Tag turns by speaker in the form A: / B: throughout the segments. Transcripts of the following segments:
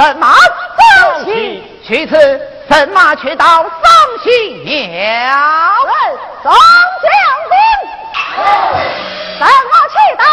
A: 神马
B: 丧心，
A: 其次神马却到丧心，要
B: 人丧将心，神马去到。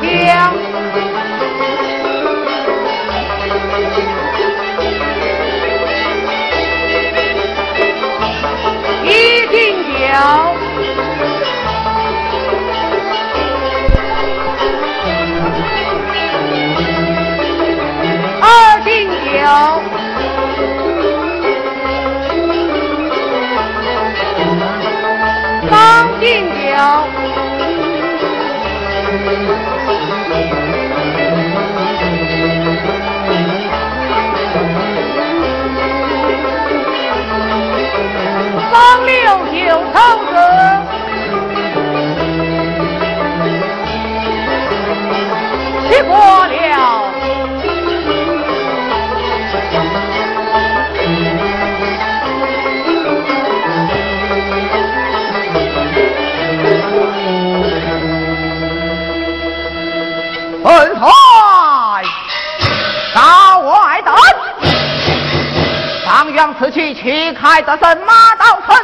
A: 天将此去旗开得胜马到成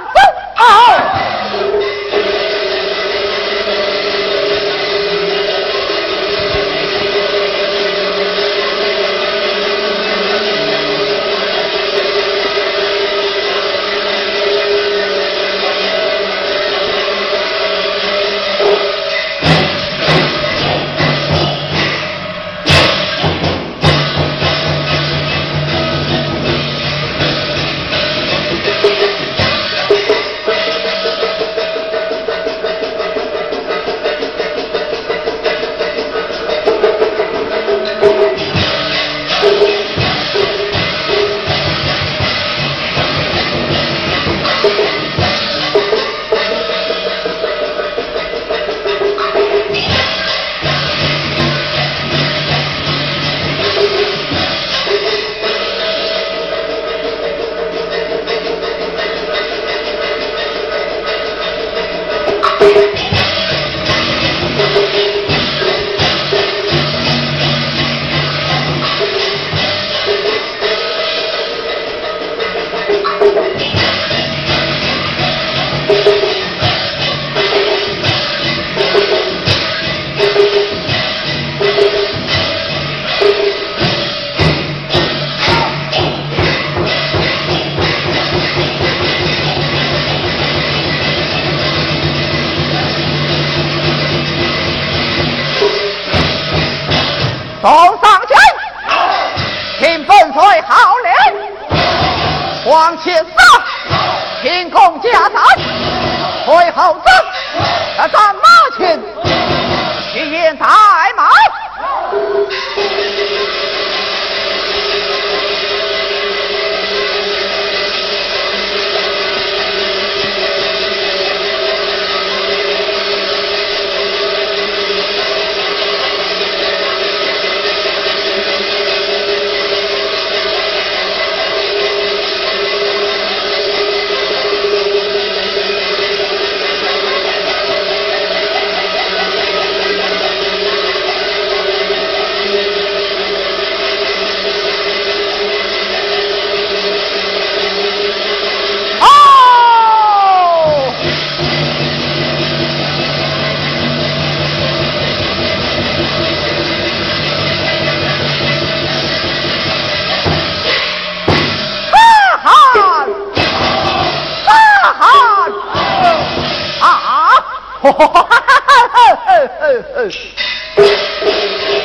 A: 哈哈哈哈哈哈！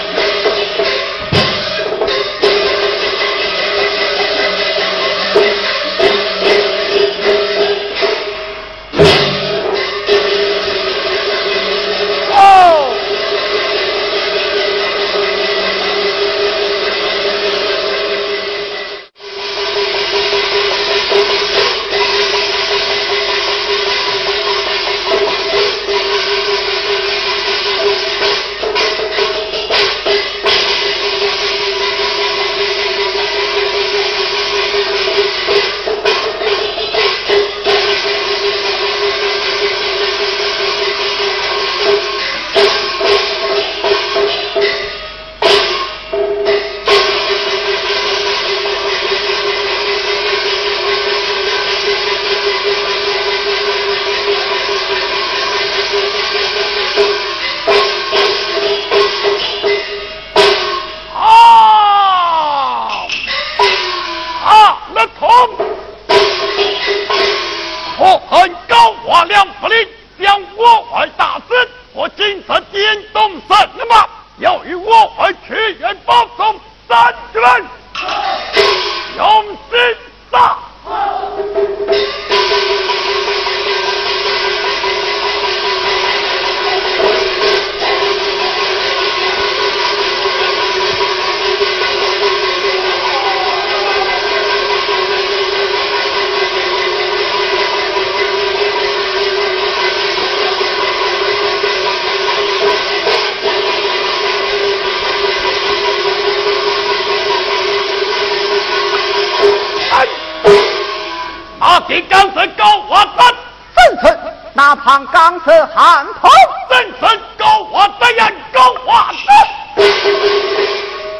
C: 你刚子告我恩。怎存？那怕刚
A: 子喊痛。怎存？告我
C: 的恩，告我的。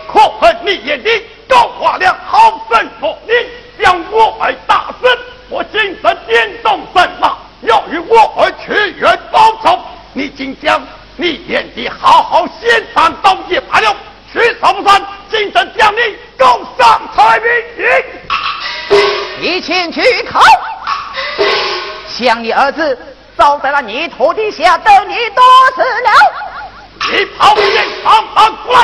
C: 可恨你也的，告我了好分不你将我儿打死，我心神颠动神马，要与我儿屈原报仇。你竟将你眼的好好先斩刀一把了，去什么山？今神将你告上太平营。
A: 一前去考，想你儿子早在那泥土底下等你多时了。
C: 你跑不赢，帮忙过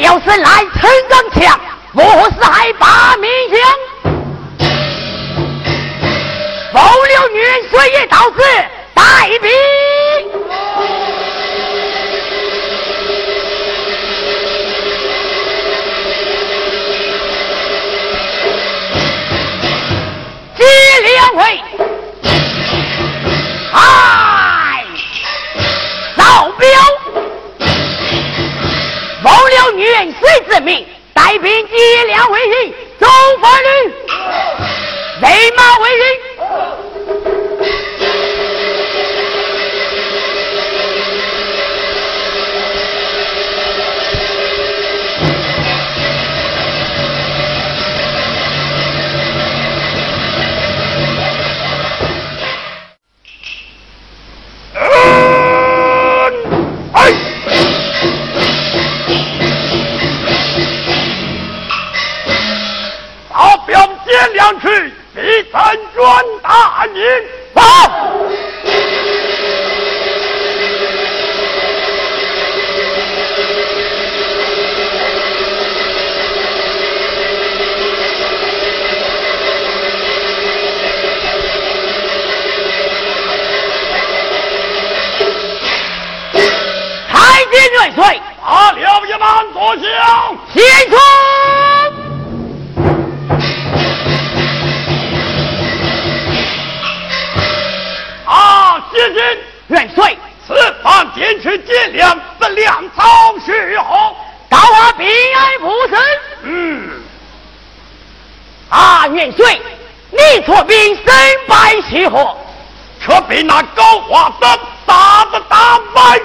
B: 要是来陈刚强，我是害把民乡，风流女人水也到此带兵。接两位，嗨，报了元帅之命，带兵接粮回营，走法律，备马为营。
C: 去第三桩大名。
B: 报太
C: 君了一般坐下
B: 起冲
C: 啊将军，
B: 元帅，
C: 此番坚持借粮，得粮草虚耗，
B: 高华平安无事。
C: 嗯，
B: 啊元帅，你出兵身败血河，
C: 却被那高华的杀得大败。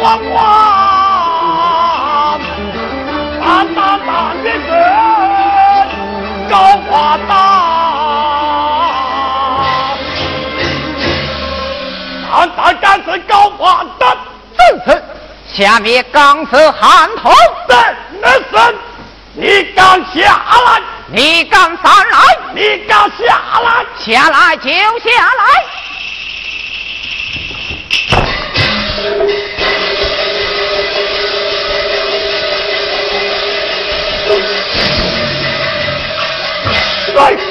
C: 营，报。下
A: 面刚是汉头
C: 在那生，你敢下来？
A: 你敢上来？
C: 你敢下来？
A: 下来就下
C: 来。来。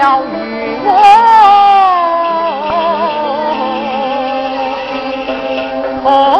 A: 要与我